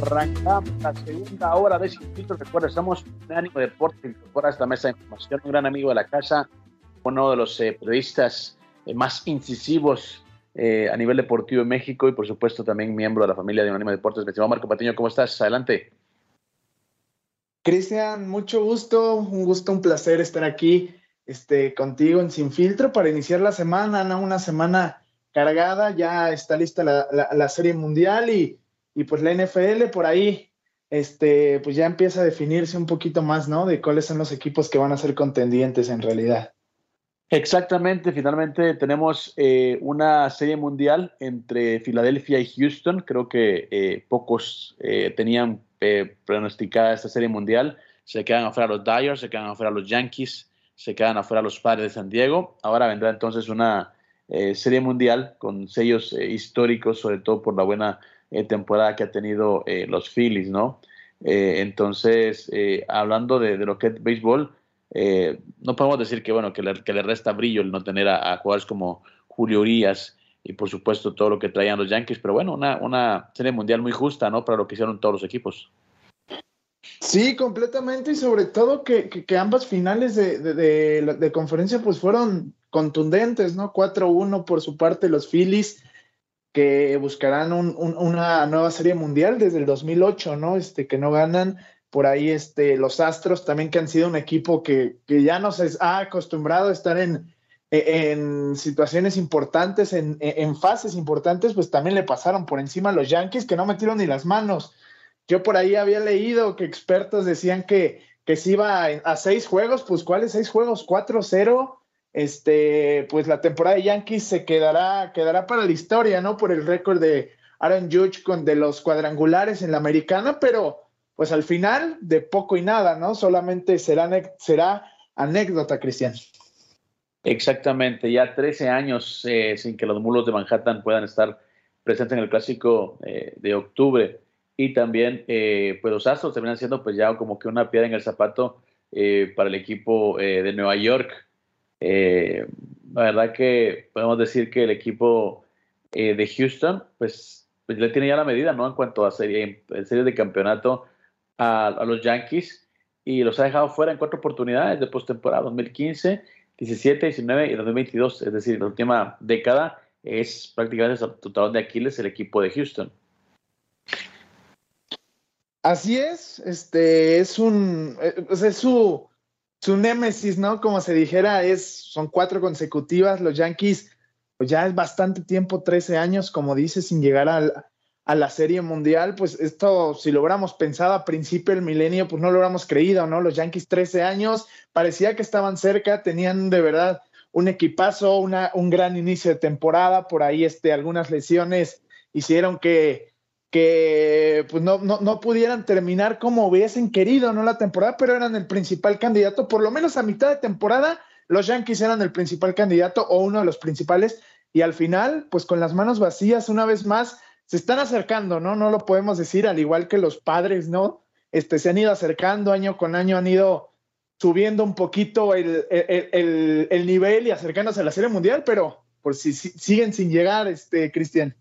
Arrancamos la segunda hora de Filtro. Recuerda, estamos en Ánimo Deporte, incorpora esta mesa de información, un gran amigo de la casa, uno de los eh, periodistas eh, más incisivos eh, a nivel deportivo en México y por supuesto también miembro de la familia de Ánimo Deportes. Me Marco Patiño, ¿cómo estás? Adelante. Cristian, mucho gusto, un gusto, un placer estar aquí este, contigo en Sin Filtro para iniciar la semana, ¿no? Una semana cargada, ya está lista la, la Serie Mundial y y pues la NFL por ahí, este, pues ya empieza a definirse un poquito más, ¿no? De cuáles son los equipos que van a ser contendientes en realidad. Exactamente, finalmente tenemos eh, una serie mundial entre Filadelfia y Houston. Creo que eh, pocos eh, tenían pronosticada esta serie mundial. Se quedan afuera los Dyers, se quedan afuera los Yankees, se quedan afuera los Padres de San Diego. Ahora vendrá entonces una serie mundial con sellos históricos, sobre todo por la buena eh, temporada que ha tenido eh, los Phillies, ¿no? Eh, entonces, hablando de, lo que es béisbol, no podemos decir que, bueno, que le, que le resta brillo el no tener a, jugadores como Julio Urias y, por supuesto, todo lo que traían los Yankees, pero bueno, una, una serie mundial muy justa, ¿no? Para lo que hicieron todos los equipos. Sí, completamente, y sobre todo que, que, ambas finales de, de, de, conferencia pues fueron contundentes, ¿no? 4-1 por su parte los Phillies, que buscarán una nueva serie mundial desde el 2008, ¿no? Este, que no ganan. Por ahí este, los Astros también que han sido un equipo que, que ya nos ha acostumbrado a estar en, en situaciones importantes, en, en, fases importantes, pues también le pasaron por encima a los Yankees que no metieron ni las manos. Yo por ahí había leído que expertos decían que, que si iba a, seis juegos, pues ¿cuáles seis juegos? 4-0 este, pues la temporada de Yankees se quedará, quedará para la historia, ¿no? Por el récord de Aaron Judge con de los cuadrangulares en la americana, pero pues al final de poco y nada, ¿no? Solamente será, anécdota, Cristian. Exactamente, ya 13 años eh, sin que los mulos de Manhattan puedan estar presentes en el clásico eh, de octubre. Y también, eh, pues los Astros terminan siendo pues ya como que una piedra en el zapato para el equipo de Nueva York, eh, la verdad que podemos decir que el equipo eh, de Houston, pues, pues, le tiene ya la medida, ¿no? En cuanto a serie, series de campeonato a, los Yankees y los ha dejado fuera en cuatro oportunidades de postemporada, 2015, 17, 19 y 2022. Es decir, la última década es prácticamente el talón de Aquiles el equipo de Houston. Así es, este es un eh, es su su némesis, ¿no? Como se dijera, es, son cuatro consecutivas. Los Yankees, pues ya es bastante tiempo, 13 años, como dice, sin llegar a la Serie Mundial. Pues esto, si lo hubiéramos pensado a principio del milenio, pues no lo hubiéramos creído, ¿no? Los Yankees, 13 años, parecía que estaban cerca, tenían de verdad un equipazo, una, un gran inicio de temporada. Por ahí, este, algunas lesiones hicieron que que pues no, no, no, pudieran terminar como hubiesen querido, ¿no? La temporada, pero eran el principal candidato, por lo menos a mitad de temporada, los Yankees eran el principal candidato o uno de los principales, y al final, pues con las manos vacías, una vez más, se están acercando, ¿no? No lo podemos decir, al igual que los padres, ¿no? Este, se han ido acercando año con año, han ido subiendo un poquito el, el, el, nivel y acercándose a la Serie Mundial, pero por si, si siguen sin llegar, este, Cristian.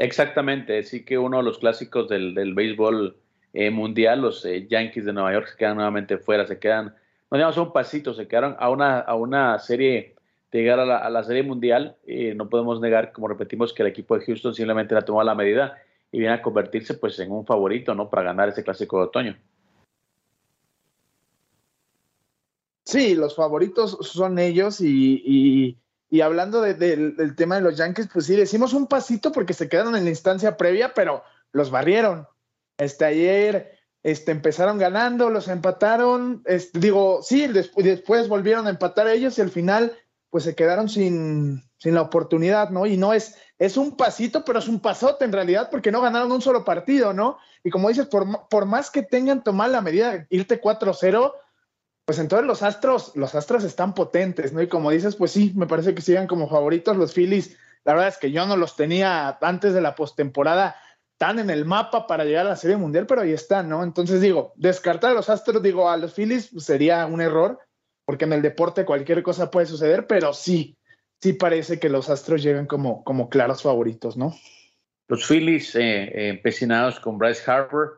Exactamente, sí que uno de los clásicos del, del béisbol eh, mundial, los eh, Yankees de Nueva York se quedan nuevamente fuera, se quedan, no digamos un pasito, se quedaron a una, a una serie de llegar a la, serie mundial. y no podemos negar, como repetimos, que el equipo de Houston simplemente la tomó a la medida y viene a convertirse pues en un favorito, ¿no? Para ganar ese clásico de otoño. Sí, los favoritos son ellos y hablando del tema de los Yankees, pues sí, decimos un pasito porque se quedaron en la instancia previa, pero los barrieron. Este ayer este, empezaron ganando, los empataron, este, digo, sí, después, volvieron a empatar ellos y al final pues se quedaron sin, sin la oportunidad, ¿no? Y no es, es un pasito, pero es un pasote en realidad porque no ganaron un solo partido, ¿no? Y como dices, por, por más que tengan tomado la medida de irte 4-0, pues entonces los Astros, los Astros están potentes, ¿no? Y como dices, pues sí, me parece que sigan como favoritos los Phillies. La verdad es que yo no los tenía antes de la postemporada tan en el mapa para llegar a la Serie Mundial, pero ahí están, ¿no? Entonces digo, descartar a los Astros, digo, a los Phillies sería un error, porque en el deporte cualquier cosa puede suceder, pero sí, sí parece que los Astros llegan como, como claros favoritos, ¿no? Los Phillies eh, empecinados con Bryce Harper,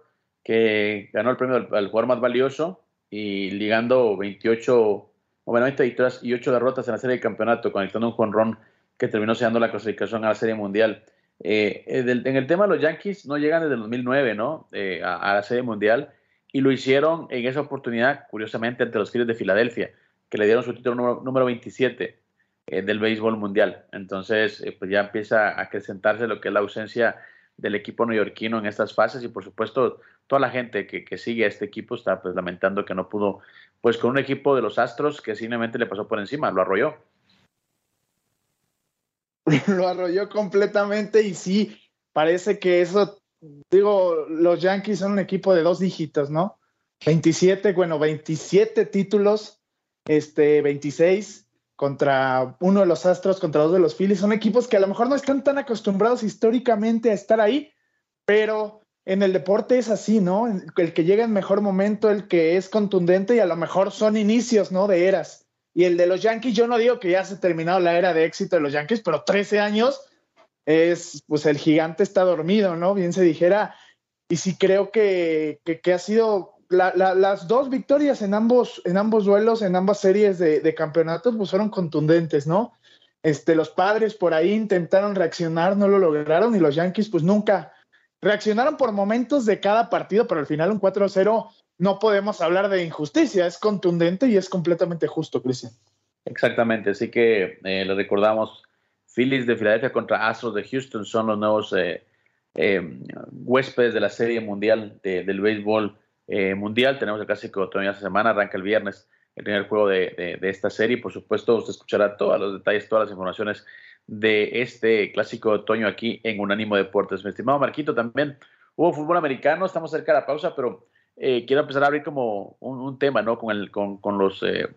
que ganó el premio al, jugador más valioso y ligando 28, bueno, victorias y 8 derrotas en la serie de campeonato, conectando un jonrón que terminó sellando la clasificación a la serie mundial. Eh, en el tema de los Yankees, no llegan desde el 2009 ¿no? Eh, a, la serie mundial y lo hicieron en esa oportunidad, curiosamente, ante los Phillies de Filadelfia, que le dieron su título número, 27 eh, del béisbol mundial. Entonces, pues ya empieza a acrecentarse lo que es la ausencia del equipo neoyorquino en estas fases y por supuesto toda la gente que, que, sigue a este equipo está pues lamentando que no pudo, pues con un equipo de los Astros que simplemente le pasó por encima, lo arrolló. Lo arrolló completamente y sí, parece que eso, digo, los Yankees son un equipo de dos dígitos, ¿no? 27, bueno, 27 títulos, este, 26 contra uno de los Astros, contra dos de los Phillies. Son equipos que a lo mejor no están tan acostumbrados históricamente a estar ahí, pero en el deporte es así, ¿no? El que llega en mejor momento, el que es contundente y a lo mejor son inicios, ¿no? De eras. Y el de los Yankees, yo no digo que ya se ha terminado la era de éxito de los Yankees, pero 13 años es, pues el gigante está dormido, ¿no? Bien se dijera. Y sí creo que, que ha sido las dos victorias en ambos, en ambos duelos, en ambas series de, campeonatos, pues fueron contundentes, ¿no? Este, los padres por ahí intentaron reaccionar, no lo lograron, y los Yankees, pues nunca reaccionaron por momentos de cada partido, pero al final un 4-0 no podemos hablar de injusticia, es contundente y es completamente justo, Cristian. Exactamente, así que eh, le recordamos, Phillies de Filadelfia contra Astros de Houston son los nuevos eh, eh, huéspedes de la Serie Mundial del Béisbol eh, mundial. Tenemos el clásico de otoño esta semana, arranca el viernes el primer juego de, esta serie. Por supuesto, usted escuchará todos los detalles, todas las informaciones de este clásico de otoño aquí en Unánimo Deportes. Mi estimado Marquito, también hubo fútbol americano, estamos cerca de la pausa, pero eh, quiero empezar a abrir como un, tema, ¿no? Con, el, con, los... Eh,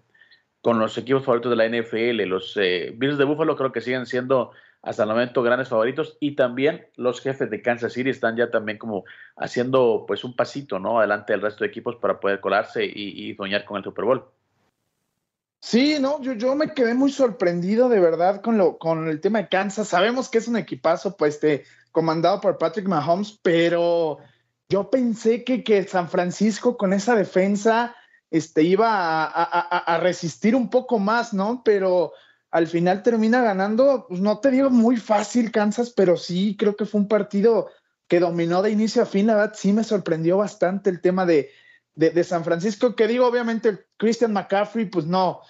con los equipos favoritos de la NFL, los Bills de Buffalo creo que siguen siendo hasta el momento grandes favoritos y también los jefes de Kansas City están ya también como haciendo pues un pasito no adelante del resto de equipos para poder colarse y, soñar con el Super Bowl. Sí, no, yo, yo me quedé muy sorprendido de verdad con lo con el tema de Kansas. Sabemos que es un equipazo pues este, comandado por Patrick Mahomes, pero yo pensé que, que San Francisco con esa defensa este, iba a, resistir un poco más, ¿no? Pero al final termina ganando, pues no te digo muy fácil Kansas, pero sí creo que fue un partido que dominó de inicio a fin, la verdad sí me sorprendió bastante el tema de, de, San Francisco, que digo, obviamente Christian McCaffrey, pues no,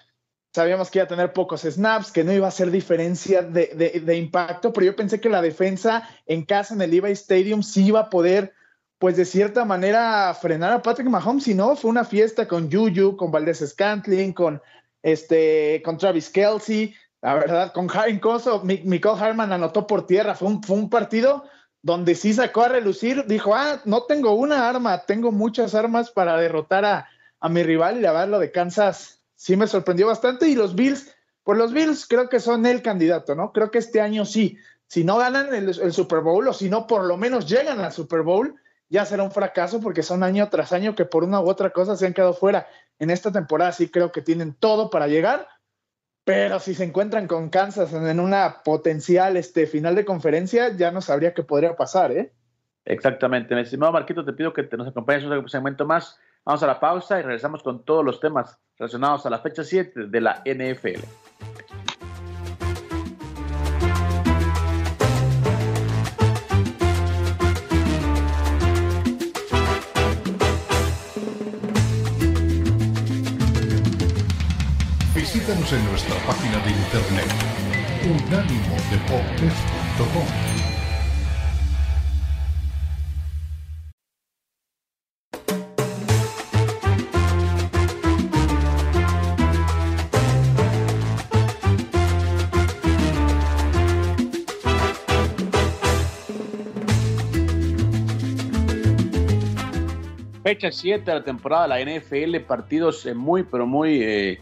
sabíamos que iba a tener pocos snaps, que no iba a hacer diferencia de, de, impacto, pero yo pensé que la defensa en casa, en el Levi Stadium, sí iba a poder, pues de cierta manera, frenar a Patrick Mahomes, si no, fue una fiesta con Juju, con Valdez Scantling, con este, con Travis Kelsey, la verdad, con Harry Coso, Michael Harman anotó por tierra, fue un, fue un partido donde sí sacó a relucir, dijo, ah, no tengo una arma, tengo muchas armas para derrotar a, a mi rival y la verdad lo de Kansas sí me sorprendió bastante y los Bills, pues los Bills creo que son el candidato, ¿no? Creo que este año sí, si no ganan el, Super Bowl o si no por lo menos llegan al Super Bowl, ya será un fracaso porque son año tras año que por una u otra cosa se han quedado fuera. En esta temporada sí creo que tienen todo para llegar, pero si se encuentran con Kansas en una potencial este, final de conferencia, ya no sabría qué podría pasar, ¿eh? Exactamente. Mi estimado Marquito, te pido que te nos acompañes un segmento más. Vamos a la pausa y regresamos con todos los temas relacionados a la fecha 7 de la NFL. Visítanos en nuestra página de internet unánimodeportes.com. Fecha 7 de la temporada de la NFL, partidos eh, muy, pero muy eh,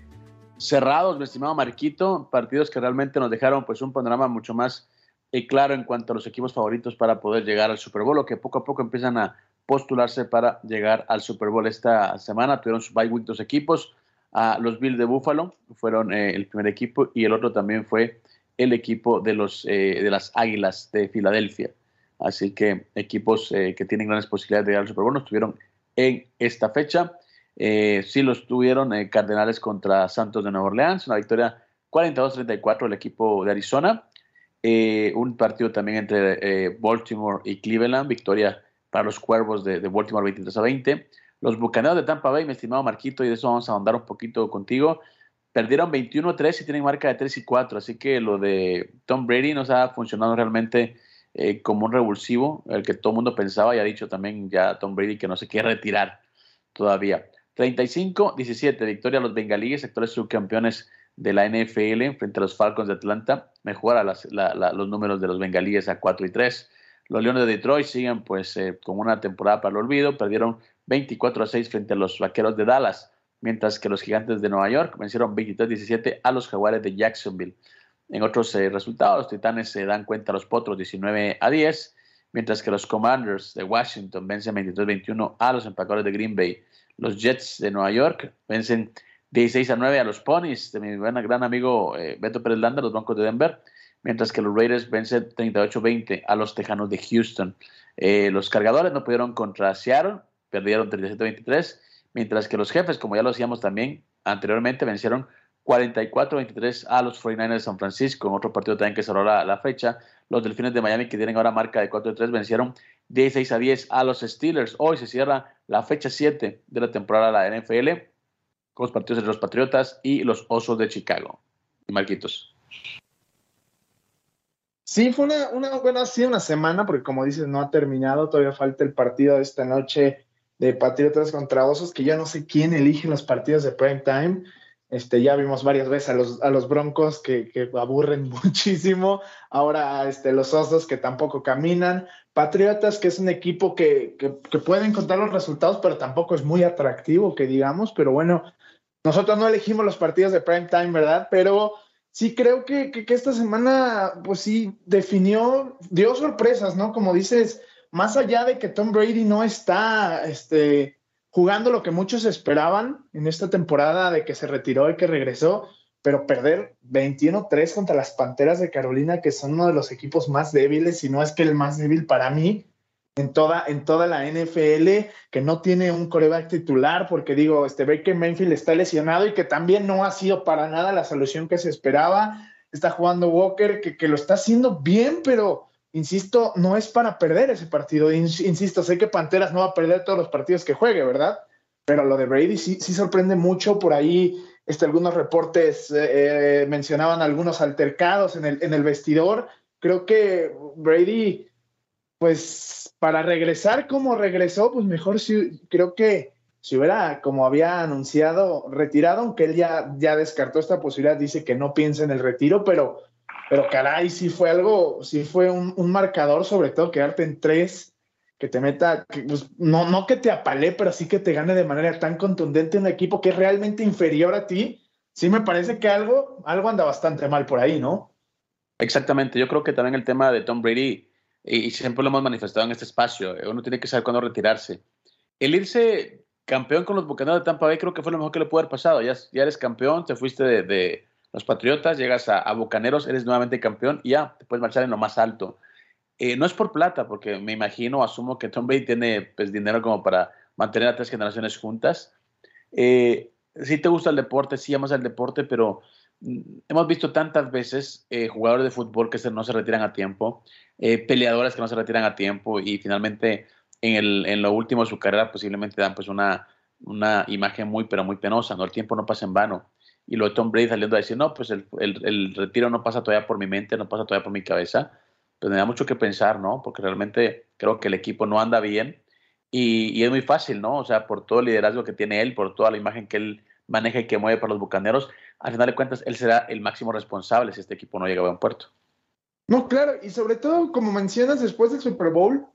cerrados, mi estimado Marquito, partidos que realmente nos dejaron pues un panorama mucho más eh, claro en cuanto a los equipos favoritos para poder llegar al Super Bowl, o que poco a poco empiezan a postularse para llegar al Super Bowl esta semana. Tuvieron su bye week dos equipos, a los Bills de Buffalo fueron el primer equipo y el otro también fue el equipo de, los, de las Águilas de Filadelfia. Así que equipos que tienen grandes posibilidades de llegar al Super Bowl no estuvieron en esta fecha. Eh, sí los tuvieron eh, Cardenales contra Santos de Nueva Orleans, una victoria 42-34 del equipo de Arizona. Eh, un partido también entre Baltimore y Cleveland, victoria para los Cuervos de, Baltimore 23 a 20. Los Bucaneros de Tampa Bay, mi estimado Marquito, y de eso vamos a ahondar un poquito contigo, perdieron 21-3 y tienen marca de 3 y 4, así que lo de Tom Brady nos ha funcionado realmente eh, como un revulsivo, el que todo el mundo pensaba y ha dicho también ya Tom Brady que no se quiere retirar todavía. 35-17, victoria a los bengalíes, actuales subcampeones de la NFL frente a los Falcons de Atlanta. Mejora los números de los bengalíes a 4 y 3. Los Leones de Detroit siguen pues eh, con una temporada para el olvido. Perdieron 24 a 6 frente a los Vaqueros de Dallas, mientras que los Gigantes de Nueva York vencieron 23-17 a los Jaguares de Jacksonville. En otros eh, resultados, los Titanes se dan cuenta a los Potros 19 a 10, mientras que los Commanders de Washington vencen 23-21 a los Empacadores de Green Bay. Los Jets de Nueva York vencen 16 a 9 a los Ponies de mi gran amigo eh, Beto Pérez Landa, los Broncos de Denver, mientras que los Raiders vencen 38-20 a los Tejanos de Houston. Eh, los Cargadores no pudieron contra Seattle, perdieron 37-23, mientras que los Jefes, como ya lo hacíamos también anteriormente, vencieron 44-23 a los 49ers de San Francisco. En otro partido también que cerró la, la, fecha, los Delfines de Miami, que tienen ahora marca de 4-3, vencieron 16 a 10 a los Steelers. Hoy se cierra la fecha 7 de la temporada de la NFL con los partidos entre los Patriotas y los Osos de Chicago. Y Marquitos. Sí, fue una, una buena, sí, una semana, porque como dices, no ha terminado, todavía falta el partido de esta noche de Patriotas contra Osos, que yo no sé quién elige los partidos de prime time este, ya vimos varias veces a los, a los Broncos que, que, aburren muchísimo. Ahora este, los Osos que tampoco caminan. Patriotas, que es un equipo que, que, que puede encontrar los resultados, pero tampoco es muy atractivo, que digamos. Pero bueno, nosotros no elegimos los partidos de prime time, ¿verdad? Pero sí creo que, que, esta semana, pues sí, definió, dio sorpresas, ¿no? Como dices, más allá de que Tom Brady no está, este jugando lo que muchos esperaban en esta temporada de que se retiró y que regresó, pero perder 21-3 contra las Panteras de Carolina, que son uno de los equipos más débiles, si no es que el más débil para mí en toda, en toda la NFL, que no tiene un coreback titular, porque digo, este Baker Mayfield está lesionado y que también no ha sido para nada la solución que se esperaba. Está jugando Walker, que, que lo está haciendo bien, pero insisto, no es para perder ese partido. Insisto, sé que Panteras no va a perder todos los partidos que juegue, ¿verdad? Pero lo de Brady sí, sí sorprende mucho. Por ahí este, algunos reportes eh, eh, mencionaban algunos altercados en el, vestidor. Creo que Brady, pues para regresar como regresó, pues mejor si, creo que si hubiera, como había anunciado, retirado, aunque él ya descartó esta posibilidad, dice que no piensa en el retiro, pero pero caray, sí fue algo, sí fue un, marcador, sobre todo quedarte en tres, que te meta, pues, no, no que te apale, pero sí que te gane de manera tan contundente un equipo que es realmente inferior a ti. Sí me parece que algo, algo anda bastante mal por ahí, ¿no? Exactamente, yo creo que también el tema de Tom Brady, y siempre lo hemos manifestado en este espacio, uno tiene que saber cuándo retirarse. El irse campeón con los Bucaneros de Tampa Bay creo que fue lo mejor que le pudo haber pasado. Ya, ya eres campeón, te fuiste de los Patriotas, llegas a, Bucaneros, eres nuevamente campeón y ya, te puedes marchar en lo más alto. Eh, no es por plata, porque me imagino, asumo que Tom Brady tiene pues, dinero como para mantener a tres generaciones juntas. Eh, sí te gusta el deporte, sí amas el deporte, pero mm, hemos visto tantas veces eh, jugadores de fútbol que no se retiran a tiempo, peleadores que no se retiran a tiempo y finalmente en, el, en lo último de su carrera posiblemente dan pues una, una imagen muy, pero muy penosa, ¿no? El tiempo no pasa en vano y luego Tom Brady saliendo a decir, no, pues el, el, retiro no pasa todavía por mi mente, no pasa todavía por mi cabeza, pues me da mucho que pensar, ¿no? Porque realmente creo que el equipo no anda bien y, y, es muy fácil, ¿no? O sea, por todo el liderazgo que tiene él, por toda la imagen que él maneja y que mueve para los bucaneros, al final de cuentas él será el máximo responsable si este equipo no llega a buen puerto. No, claro, y sobre todo, como mencionas, después del Super Bowl,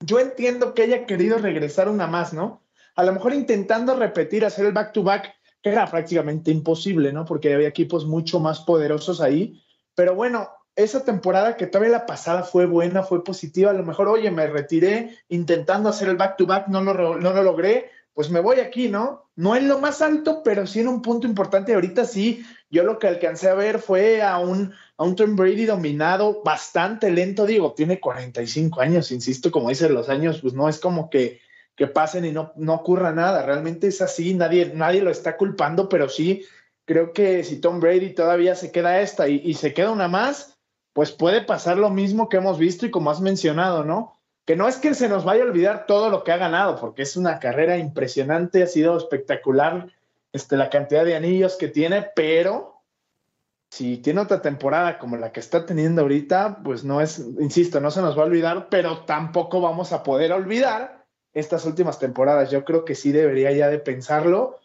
yo entiendo que haya querido regresar una más, ¿no? a lo mejor intentando repetir, hacer el back-to-back, que era prácticamente imposible, ¿no? Porque había equipos mucho más poderosos ahí. Pero bueno, esa temporada que todavía la pasada fue buena, fue positiva, a lo mejor, oye, me retiré intentando hacer el back-to-back, no, lo, no lo logré, pues me voy aquí, ¿no? No en lo más alto, pero sí en un punto importante. Ahorita sí, yo lo que alcancé a ver fue a un, a un Tom Brady dominado, bastante lento, digo, tiene 45 años, insisto, como dicen los años, pues no es como que, que pasen y no, no ocurra nada, realmente es así, nadie, nadie lo está culpando, pero sí, creo que si Tom Brady todavía se queda esta y, se queda una más, pues puede pasar lo mismo que hemos visto y como has mencionado, ¿no? Que no es que se nos vaya a olvidar todo lo que ha ganado, porque es una carrera impresionante, ha sido espectacular este, la cantidad de anillos que tiene, pero si tiene otra temporada como la que está teniendo ahorita, pues no es, insisto, no se nos va a olvidar, pero tampoco vamos a poder olvidar estas últimas temporadas. Yo creo que sí debería ya de pensarlo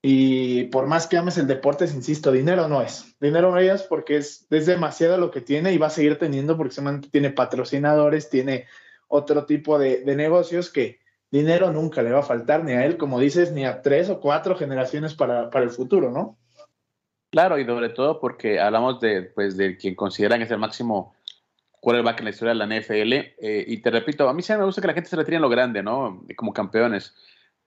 y por más que ames el deporte, insisto, dinero no es. Dinero no es porque es, es demasiado lo que tiene y va a seguir teniendo porque solamente tiene patrocinadores, tiene otro tipo de, negocios que dinero nunca le va a faltar ni a él, como dices, ni a tres o cuatro generaciones para, para el futuro, ¿no? Claro, y sobre todo porque hablamos de, pues, de quien consideran que es el máximo quarterback en la historia de la NFL. Eh, y te repito, a mí sí me gusta que la gente se retire en lo grande, ¿no? Como campeones.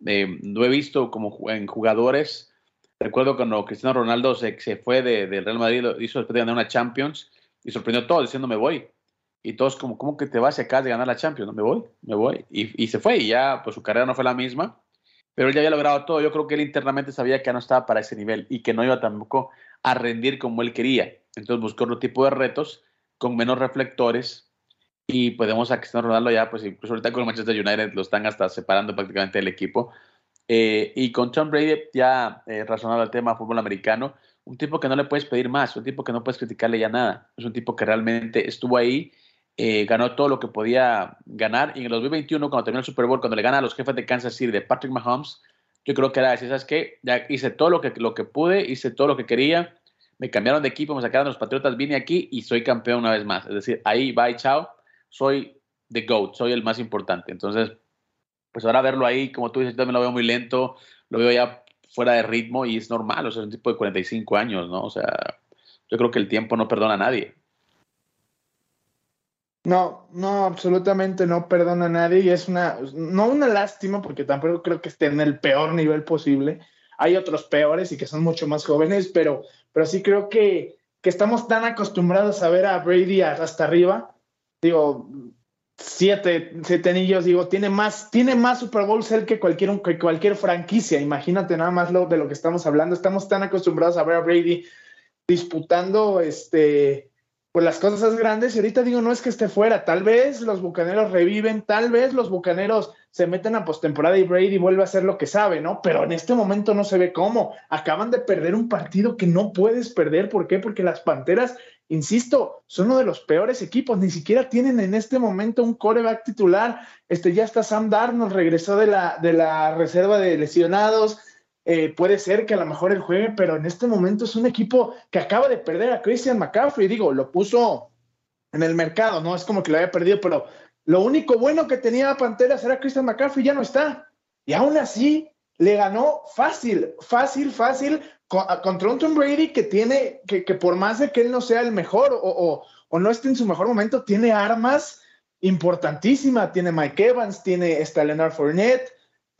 Eh, lo he visto como en jugadores. Recuerdo cuando Cristiano Ronaldo se, se fue del de Real Madrid, hizo después de ganar una Champions y sorprendió a todos diciendo me voy. Y todos como, ¿cómo que te vas acá de ganar la Champions? No, me voy, me voy. Y, y, se fue y ya, pues su carrera no fue la misma. Pero él ya había logrado todo. Yo creo que él internamente sabía que no estaba para ese nivel y que no iba tampoco a rendir como él quería. Entonces buscó otro tipo de retos con menos reflectores y podemos a Cristiano Ronaldo ya, pues incluso ahorita con el Manchester United lo están hasta separando prácticamente del equipo. Eh, y con Tom Brady ya eh, razonado el tema fútbol americano, un tipo que no le puedes pedir más, un tipo que no puedes criticarle ya nada, es un tipo que realmente estuvo ahí, eh, ganó todo lo que podía ganar y en el 2021 cuando terminó el Super Bowl, cuando le gana a los jefes de Kansas City de Patrick Mahomes, yo creo que era decir, ¿sabes qué? Ya hice todo lo que, lo que pude, hice todo lo que quería, me cambiaron de equipo, me sacaron los Patriotas, vine aquí y soy campeón una vez más. Es decir, ahí, bye, chao soy the GOAT, soy el más importante. Entonces, pues ahora verlo ahí, como tú dices, también lo veo muy lento, lo veo ya fuera de ritmo y es normal, o sea, es un tipo de 45 años, ¿no? O sea, yo creo que el tiempo no perdona a nadie. No, no, absolutamente no perdona a nadie y es una, no una lástima porque tampoco creo que esté en el peor nivel posible. Hay otros peores y que son mucho más jóvenes, pero, pero sí creo que, que estamos tan acostumbrados a ver a Brady hasta arriba digo, siete, siete anillos, digo, tiene más, tiene más Super Bowls él que cualquier, que cualquier franquicia. Imagínate nada más lo de lo que estamos hablando. Estamos tan acostumbrados a ver a Brady disputando este pues las cosas grandes y ahorita digo no es que esté fuera, tal vez los bucaneros reviven, tal vez los bucaneros se meten a postemporada y Brady vuelve a hacer lo que sabe, ¿no? Pero en este momento no se ve cómo. Acaban de perder un partido que no puedes perder, ¿por qué? Porque las Panteras insisto, son uno de los peores equipos, ni siquiera tienen en este momento un coreback titular. Este ya está Sam Darnold, regresó de la, de la reserva de lesionados. Eh, puede ser que a lo mejor él juegue, pero en este momento es un equipo que acaba de perder a Christian McCaffrey. Digo, lo puso en el mercado, no es como que lo haya perdido, pero lo único bueno que tenía Panteras era Christian McCaffrey, ya no está. Y aún así le ganó fácil, fácil, fácil contra un Tom Brady que tiene, que, que, por más de que él no sea el mejor o, o, o, no esté en su mejor momento, tiene armas importantísimas. Tiene Mike Evans, tiene esta Leonard Fournette,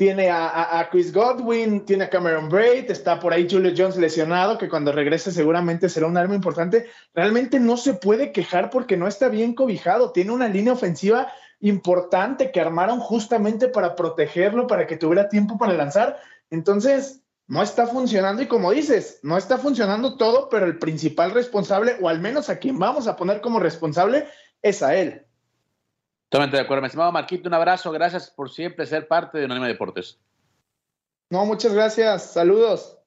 tiene a, a, a, Chris Godwin, tiene a Cameron Braid, está por ahí Julio Jones lesionado, que cuando regrese seguramente será un arma importante. Realmente no se puede quejar porque no está bien cobijado. Tiene una línea ofensiva importante que armaron justamente para protegerlo, para que tuviera tiempo para lanzar. Entonces, no está funcionando y como dices, no está funcionando todo, pero el principal responsable, o al menos a quien vamos a poner como responsable, es a él. Totalmente de acuerdo. Mi estimado Marquito, un abrazo. Gracias por siempre ser parte de Unánime Deportes. No, muchas gracias. Saludos.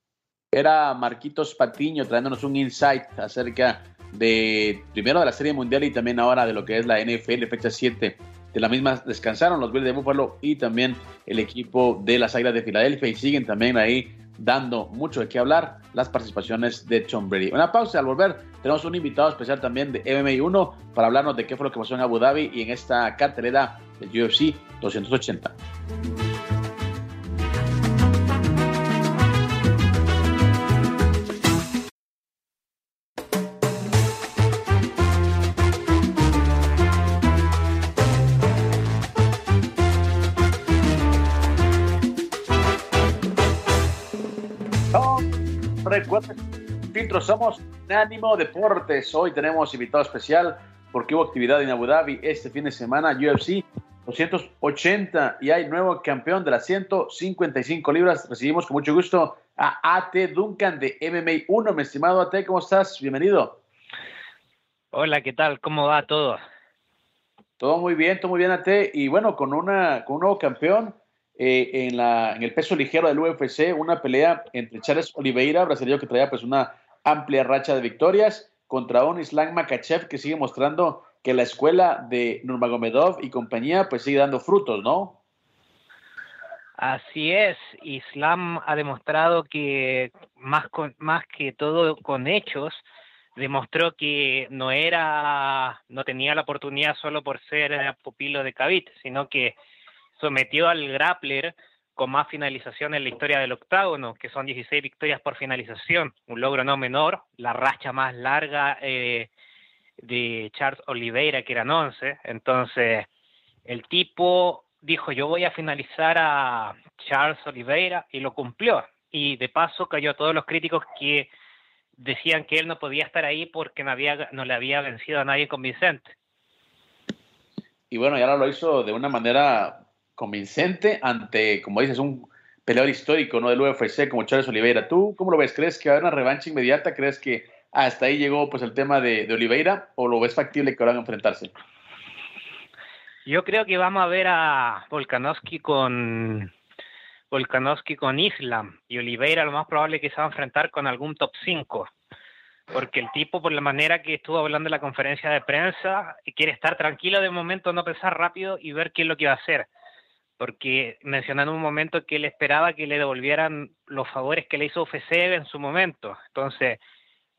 Era Marquitos Patiño trayéndonos un insight acerca de, primero de la Serie Mundial y también ahora de lo que es la NFL, fecha 7 de la misma descansaron los Bills de Buffalo y también el equipo de las Águilas de Filadelfia y siguen también ahí dando mucho de qué hablar las participaciones de Tom Brady. Una pausa al volver tenemos un invitado especial también de MMA 1 para hablarnos de qué fue lo que pasó en Abu Dhabi y en esta cartelera del UFC 280. Filtro somos Ánimo Deportes. Hoy tenemos invitado especial porque hubo actividad en Abu Dhabi este fin de semana, UFC 280 y hay nuevo campeón de las 155 libras. Recibimos con mucho gusto a AT Duncan de MMA 1. Mi estimado AT, ¿cómo estás? Bienvenido. Hola, ¿qué tal? ¿Cómo va todo? Todo muy bien, todo muy bien AT. Y bueno, con, una, con un nuevo campeón eh, en, la, en el peso ligero del UFC, una pelea entre Charles Oliveira, brasileño que traía pues una amplia racha de victorias, contra un Islam Makachev que sigue mostrando que la escuela de Nurmagomedov y compañía pues sigue dando frutos, ¿no? Así es, Islam ha demostrado que más, más que todo con hechos, demostró que no era, no tenía la oportunidad solo por ser pupilo de Khabib, sino que sometió al grappler con más finalización en la historia del octágono, que son 16 victorias por finalización, un logro no menor, la racha más larga eh, de Charles Oliveira, que eran 11. Entonces, el tipo dijo, yo voy a finalizar a Charles Oliveira y lo cumplió. Y de paso cayó a todos los críticos que decían que él no podía estar ahí porque no, había, no le había vencido a nadie convincente. Y bueno, y ahora lo hizo de una manera convincente ante, como dices, un peleador histórico ¿no? del UFC como Charles Oliveira. ¿Tú cómo lo ves? ¿Crees que va a haber una revancha inmediata? ¿Crees que hasta ahí llegó pues el tema de, Oliveira o lo ves factible que van a enfrentarse? Yo creo que vamos a ver a Volkanovski con Volkanovski con Islam y Oliveira lo más probable es que se va a enfrentar con algún top 5 porque el tipo por la manera que estuvo hablando en la conferencia de prensa quiere estar tranquilo de momento, no pensar rápido y ver qué es lo que va a hacer porque mencionó en un momento que él esperaba que le devolvieran los favores que le hizo UFC en su momento. Entonces,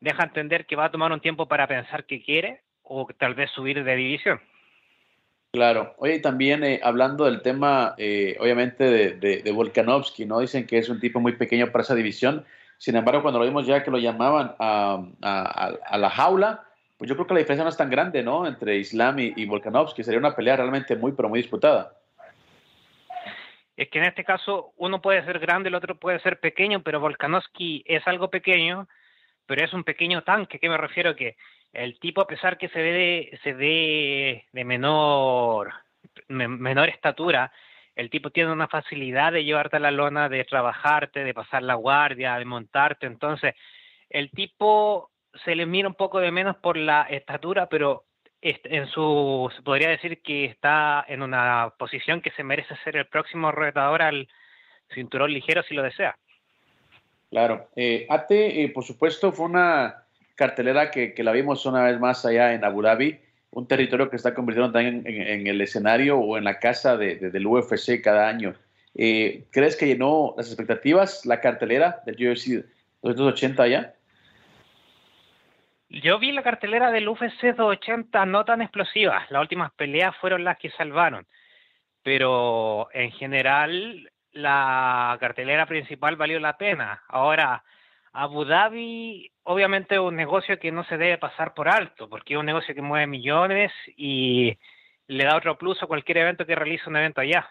deja entender que va a tomar un tiempo para pensar qué quiere o tal vez subir de división. Claro. Oye, también eh, hablando del tema, eh, obviamente, de, de, Volkanovski, ¿no? Dicen que es un tipo muy pequeño para esa división. Sin embargo, cuando lo vimos ya que lo llamaban a, a, la jaula, pues yo creo que la diferencia no es tan grande, ¿no? Entre Islam y, y Volkanovski. Sería una pelea realmente muy, pero muy disputada es que en este caso uno puede ser grande, el otro puede ser pequeño, pero Volkanovski es algo pequeño, pero es un pequeño tanque. ¿Qué me refiero? Que el tipo, a pesar que se ve de, menor, menor estatura, el tipo tiene una facilidad de llevarte a la lona, de trabajarte, de pasar la guardia, de montarte. Entonces, el tipo se le mira un poco de menos por la estatura, pero en su, podría decir que está en una posición que se merece ser el próximo retador al cinturón ligero si lo desea. Claro. Eh, ATE, eh, por supuesto, fue una cartelera que, la vimos una vez más allá en Abu Dhabi, un territorio que está convirtiendo también en, el escenario o en la casa de, del UFC cada año. Eh, ¿Crees que llenó las expectativas la cartelera del UFC 280 allá? Yo vi la cartelera del UFC 280 no tan explosiva. Las últimas peleas fueron las que salvaron. Pero en general, la cartelera principal valió la pena. Ahora, Abu Dhabi, obviamente, es un negocio que no se debe pasar por alto, porque es un negocio que mueve millones y le da otro plus a cualquier evento que realice un evento allá.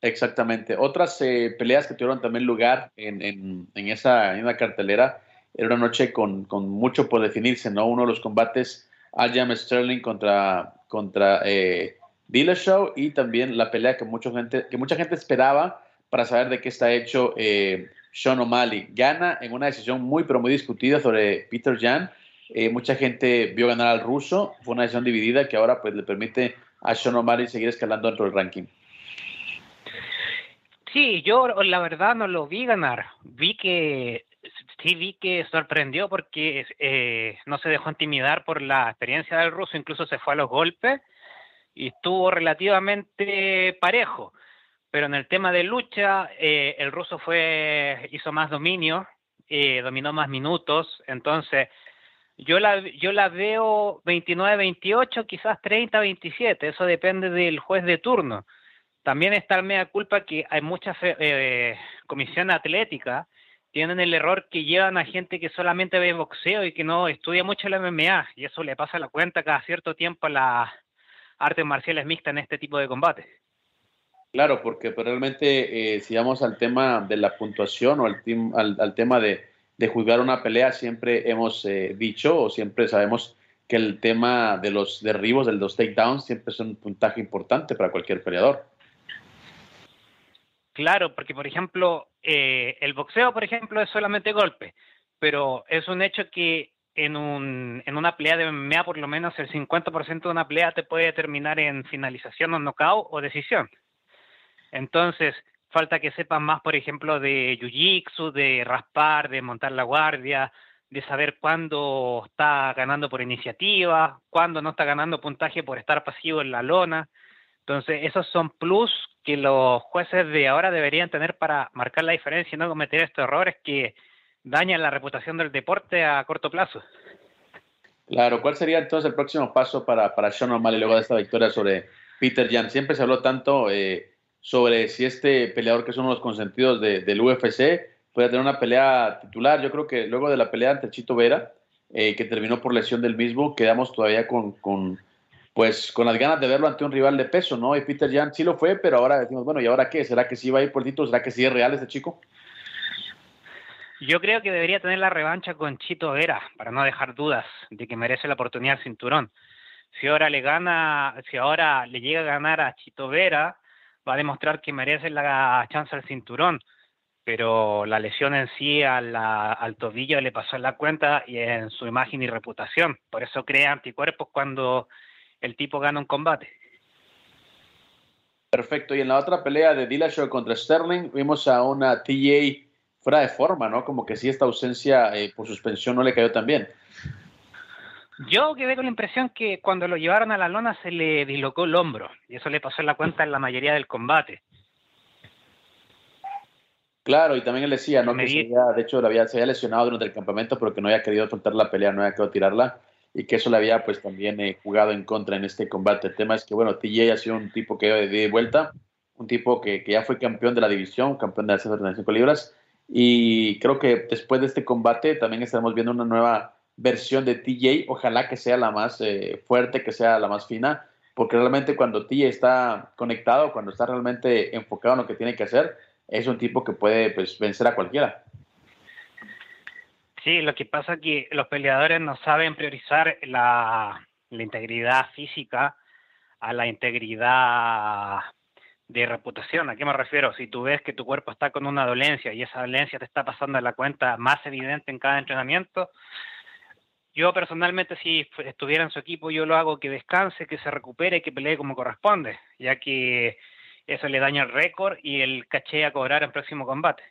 Exactamente. Otras eh, peleas que tuvieron también lugar en, en, en esa, en cartelera era una noche con, mucho por definirse, ¿no? Uno de los combates, Aljam Sterling contra, contra eh, Dillashaw y también la pelea que mucha gente, que mucha gente esperaba para saber de qué está hecho eh, Sean O'Malley. Gana en una decisión muy, pero muy discutida sobre Peter Jan. Eh, mucha gente vio ganar al ruso, fue una decisión dividida que ahora pues le permite a Sean O'Malley seguir escalando dentro del ranking. Sí, yo la verdad no lo vi ganar. Vi que sí vi que sorprendió porque eh, no se dejó intimidar por la experiencia del ruso, incluso se fue a los golpes y estuvo relativamente parejo. Pero en el tema de lucha, eh, el ruso fue hizo más dominio, eh, dominó más minutos, entonces yo la, yo la veo 29-28, quizás 30-27, eso depende del juez de turno. También está el media culpa que hay mucha comisión atlética tienen el error que llevan a gente que solamente ve boxeo y que no estudia mucho la MMA, y eso le pasa la cuenta cada cierto tiempo a las artes marciales mixtas en este tipo de combates. Claro, porque pues, realmente eh, si vamos al tema de la puntuación o al, al, tema de de juzgar una pelea, siempre hemos eh, dicho o siempre sabemos que el tema de los derribos, de los takedowns, siempre es un puntaje importante para cualquier peleador. Claro, porque por ejemplo, eh, el boxeo, por ejemplo, es solamente golpe, pero es un hecho que en, un, en una pelea de MMA, por lo menos el 50% de una pelea te puede terminar en finalización o knockout o decisión. Entonces, falta que sepan más, por ejemplo, de jiu-jitsu, de raspar, de montar la guardia, de saber cuándo está ganando por iniciativa, cuándo no está ganando puntaje por estar pasivo en la lona. Entonces, esos son plus que los jueces de ahora deberían tener para marcar la diferencia y no cometer estos errores que dañan la reputación del deporte a corto plazo. Claro, ¿cuál sería entonces el próximo paso para, para Sean O'Malley luego de esta victoria sobre Peter Jan? Siempre se habló tanto eh, sobre si este peleador que es uno de los consentidos del UFC puede tener una pelea titular. Yo creo que luego de la pelea ante Chito Vera, eh, que terminó por lesión del mismo, quedamos todavía con, con, pues, con las ganas de verlo ante un rival de peso, ¿no? Y Peter Jan sí lo fue, pero ahora decimos, bueno, ¿y ahora qué? ¿Será que sí va a ir por el título? ¿Será que sí es real este chico? Yo creo que debería tener la revancha con Chito Vera, para no dejar dudas de que merece la oportunidad del cinturón. Si ahora le gana, si ahora le llega a ganar a Chito Vera, va a demostrar que merece la chance al cinturón pero la lesión en sí al tobillo le pasó en la cuenta y en su imagen y reputación. Por eso crea anticuerpos cuando el tipo gana un combate. Perfecto. Y en la otra pelea de Dillashaw contra Sterling, vimos a una TJ fuera de forma, ¿no? Como que sí, esta ausencia eh, por suspensión no le cayó tan bien. Yo quedé con la impresión que cuando lo llevaron a la lona se le dislocó el hombro y eso le pasó en la cuenta en la mayoría del combate. Claro, y también él decía, ¿no? Que se de hecho, se había lesionado durante el campamento, pero que no había querido soltar la pelea, no había querido tirarla, y que eso le había, pues, también eh, jugado en contra en este combate. El tema es que, bueno, TJ ha sido un tipo que de vuelta, un tipo que, que, ya fue campeón de la división, campeón de las 135 libras, y creo que después de este combate también estaremos viendo una nueva versión de TJ, ojalá que sea la más eh, fuerte, que sea la más fina, porque realmente cuando TJ está conectado, cuando está realmente enfocado en lo que tiene que hacer, es un tipo que puede pues, vencer a cualquiera. Sí, lo que pasa es que los peleadores no saben priorizar la, integridad física a la integridad de reputación. ¿A qué me refiero? Si tú ves que tu cuerpo está con una dolencia y esa dolencia te está pasando a la cuenta más evidente en cada entrenamiento, yo personalmente si estuviera en su equipo yo lo hago que descanse, que se recupere, que pelee como corresponde, ya que eso le daña el récord y el caché a cobrar en próximo combate.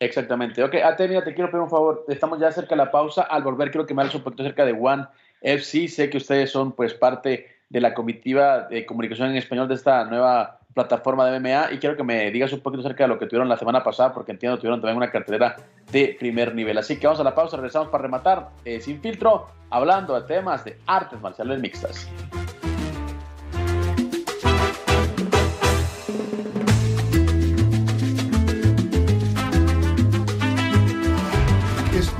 Exactamente. Ok, Ate, mira, te quiero pedir un favor. Estamos ya cerca de la pausa. Al volver, quiero que me hables un poquito cerca de One FC. Sé que ustedes son, pues, parte de la comitiva de comunicación en español de esta nueva plataforma de MMA y quiero que me digas un poquito acerca de lo que tuvieron la semana pasada porque entiendo que tuvieron también una cartelera de primer nivel. Así que vamos a la pausa, regresamos para rematar eh, sin filtro hablando de temas de artes marciales mixtas.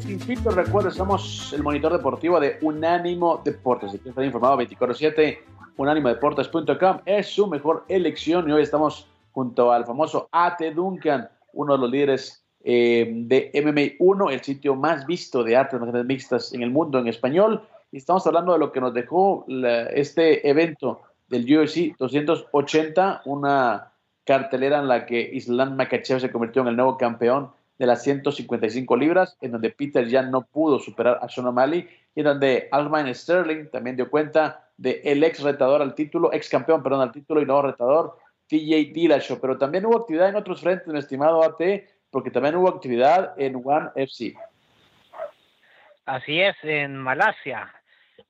sin filtro, recuerda, somos el monitor deportivo de Unánimo Deportes. Si quieres estar informado, 24-7, unánimodeportes.com es su mejor elección. Y hoy estamos junto al famoso AT Duncan, uno de los líderes eh, de MMA 1, el sitio más visto de artes marciales mixtas en el mundo en español. Y estamos hablando de lo que nos dejó este evento del UFC 280, una cartelera en la que Islam Makachev se convirtió en el nuevo campeón de las 155 libras, en donde Peter ya no pudo superar a Sean O'Malley, y en donde Alman Sterling también dio cuenta de el ex retador al título, ex campeón, perdón, al título y nuevo retador, TJ Dillashaw. Pero también hubo actividad en otros frentes, mi estimado AT, porque también hubo actividad en One FC. Así es, en Malasia.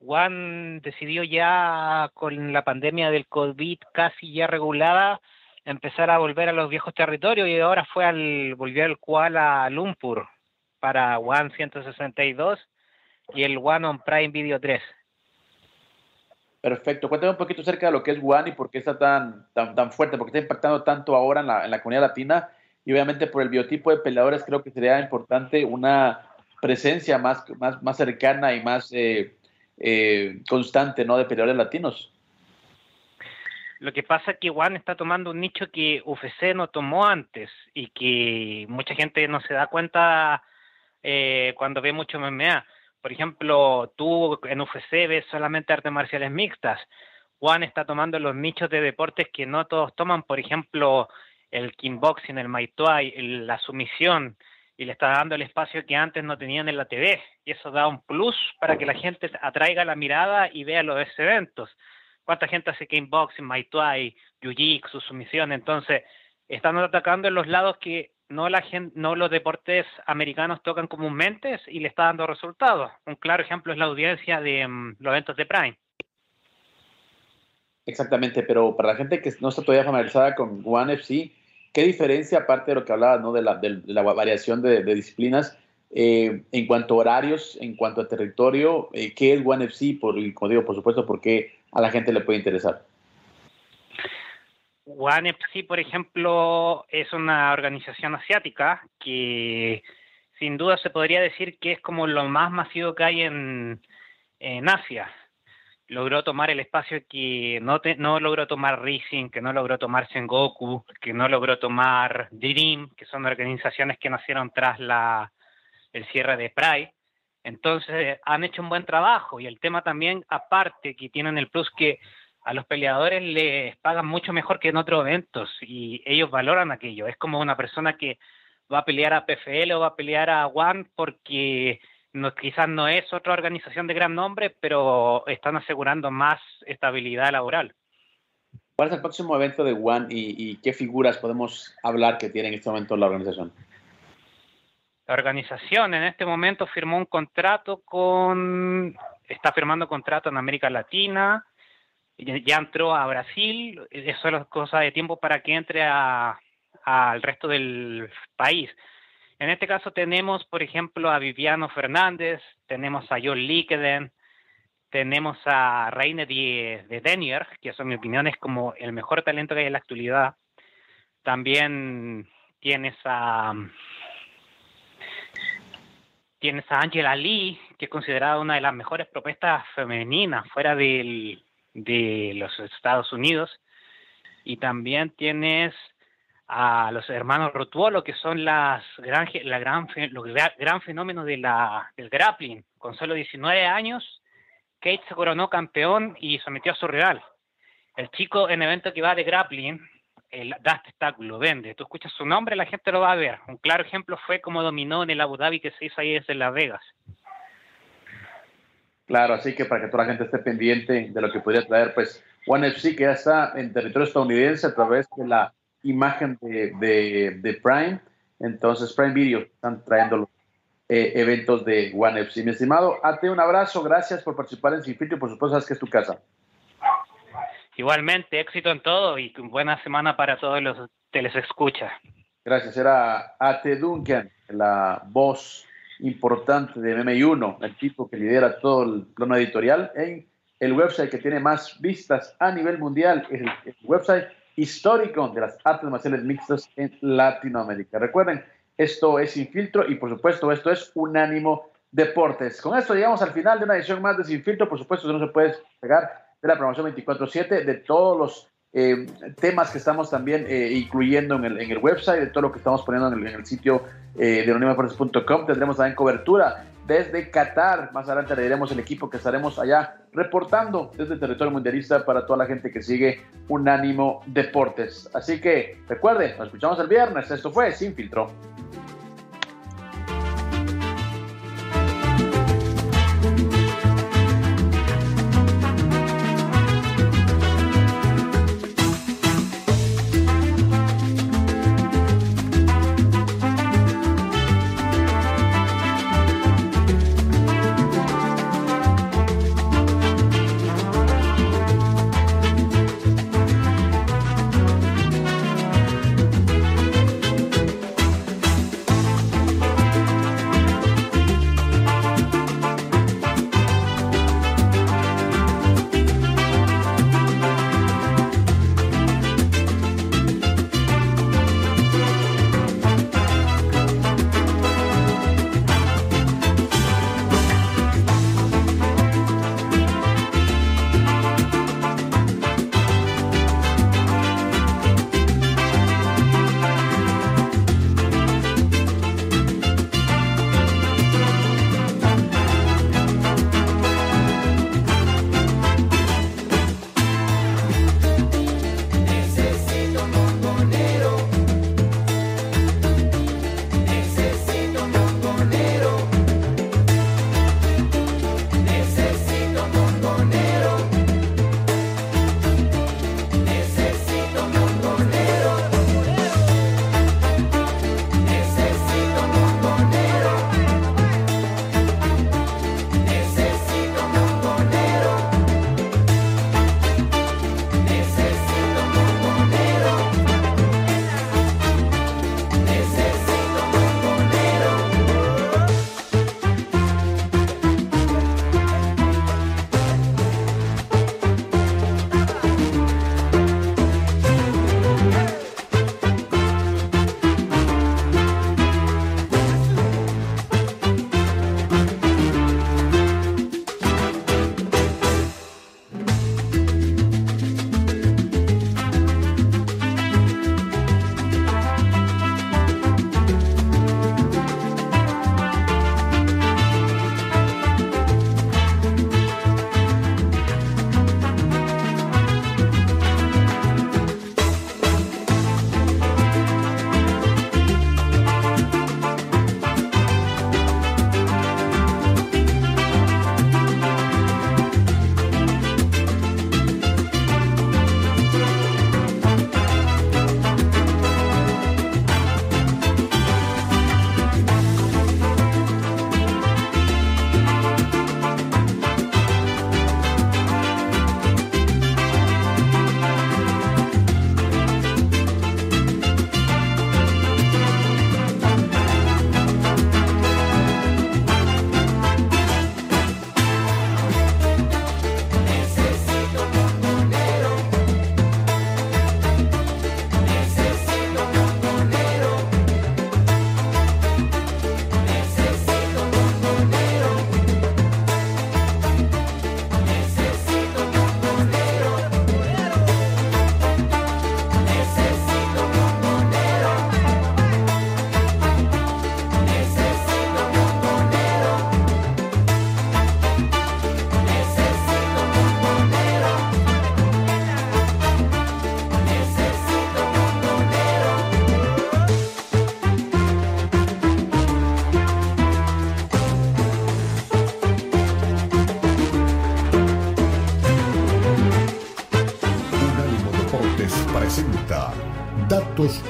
One decidió ya con la pandemia del COVID casi ya regulada empezar a volver a los viejos territorios y ahora fue al volvió al Kuala Lumpur para One 162 y el One on Prime Video 3. Perfecto. Cuéntame un poquito acerca de lo que es One y por qué está tan, tan, tan fuerte, porque está impactando tanto ahora en la, comunidad latina y obviamente por el biotipo de peleadores creo que sería importante una presencia más, más, más cercana y más eh, eh, constante ¿no? de peleadores latinos. Lo que pasa es que One está tomando un nicho que UFC no tomó antes y que mucha gente no se da cuenta eh, cuando ve mucho MMA. Por ejemplo, tú en UFC ves solamente artes marciales mixtas. One está tomando los nichos de deportes que no todos toman, por ejemplo, el kickboxing, el Muay Thai, la sumisión, y le está dando el espacio que antes no tenían en la TV. Y eso da un plus para que la gente atraiga la mirada y vea los eventos. ¿Cuánta gente hace kickboxing, Muay Thai, Jiu-Jitsu, sumisión? Entonces, están atacando en los lados que no la gente, no los deportes americanos tocan comúnmente y le está dando resultados. Un claro ejemplo es la audiencia de mm, los eventos de Prime. Exactamente, pero para la gente que no está todavía familiarizada con One FC, ¿qué diferencia, aparte de lo que hablaba ¿no? de, la, de, la variación de, disciplinas, eh, en cuanto a horarios, en cuanto a territorio, eh, qué es One FC? Por, como digo, por supuesto, ¿por qué a la gente le puede interesar? One FC, por ejemplo, es una organización asiática que sin duda se podría decir que es como lo más masivo que hay en, en Asia. Logró tomar el espacio que no, no logró tomar Rising, que no logró tomar Sengoku, que no logró tomar Dream, que son organizaciones que nacieron tras la, el cierre de Pride. Entonces han hecho un buen trabajo y el tema también, aparte, que tienen el plus que a los peleadores les pagan mucho mejor que en otros eventos y ellos valoran aquello. Es como una persona que va a pelear a PFL o va a pelear a One porque no, quizás no es otra organización de gran nombre, pero están asegurando más estabilidad laboral. ¿Cuál es el próximo evento de One y, qué figuras podemos hablar que tiene en este momento la organización? La organización en este momento firmó un contrato con, está firmando contrato en América Latina, ya entró a Brasil, eso es cosa de tiempo para que entre al resto del país. En este caso tenemos, por ejemplo, a Viviano Fernández, tenemos a John Lickeden, tenemos a Reine de, de Denier, que eso en mi opinión es como el mejor talento que hay en la actualidad. También tienes a tienes a Angela Lee, que es considerada una de las mejores propuestas femeninas fuera de los Estados Unidos. Y también tienes a los hermanos Rotuolo, que son las gran, la gran, los gran fenómeno de la, del grappling. Con solo 19 años, Kate se coronó campeón y sometió a su rival. El chico en evento que va de grappling, el, espectáculo, vende. Tú escuchas su nombre, la gente lo va a ver. Un claro ejemplo fue como dominó en el Abu Dhabi que se hizo ahí desde Las Vegas. Claro, así que para que toda la gente esté pendiente de lo que podría traer, pues One FC que ya está en territorio estadounidense a través de la imagen de, de, Prime. Entonces, Prime Video están trayendo los eh, eventos de One FC. Mi estimado, ate un abrazo, gracias por participar en Sin Filtro por supuesto sabes que es tu casa. Igualmente, éxito en todo y buena semana para todos los que les escucha. Gracias, era Ate Duncan, la voz importante de MM1, el tipo que lidera todo el plano editorial en el website que tiene más vistas a nivel mundial, es el, website histórico de las artes marciales mixtas en Latinoamérica. Recuerden, esto es Sin Filtro y por supuesto esto es Unánimo Deportes. Con esto llegamos al final de una edición más de Sin Filtro. Por supuesto, no se puede pegar de la promoción 24/7 de todos los eh, temas que estamos también eh, incluyendo en el, en el, website, de todo lo que estamos poniendo en el, sitio eh, de unanimedeportes.com. Tendremos también cobertura desde Qatar. Más adelante le diremos el equipo que estaremos allá reportando desde el territorio mundialista para toda la gente que sigue Unánimo Deportes. Así que recuerden, nos escuchamos el viernes. Esto fue Sin Filtro.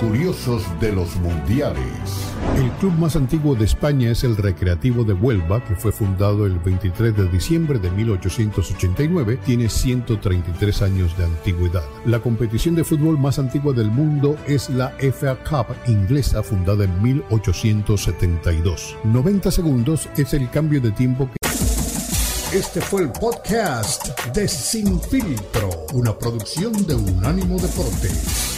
Curiosos de los mundiales. El club más antiguo de España es el Recreativo de Huelva, que fue fundado el 23 de diciembre de 1889. Tiene 133 años de antigüedad. La competición de fútbol más antigua del mundo es la FA Cup inglesa, fundada en 1872. 90 segundos es el cambio de tiempo que Este fue el podcast de Sin Filtro, una producción de Unánimo Deportes.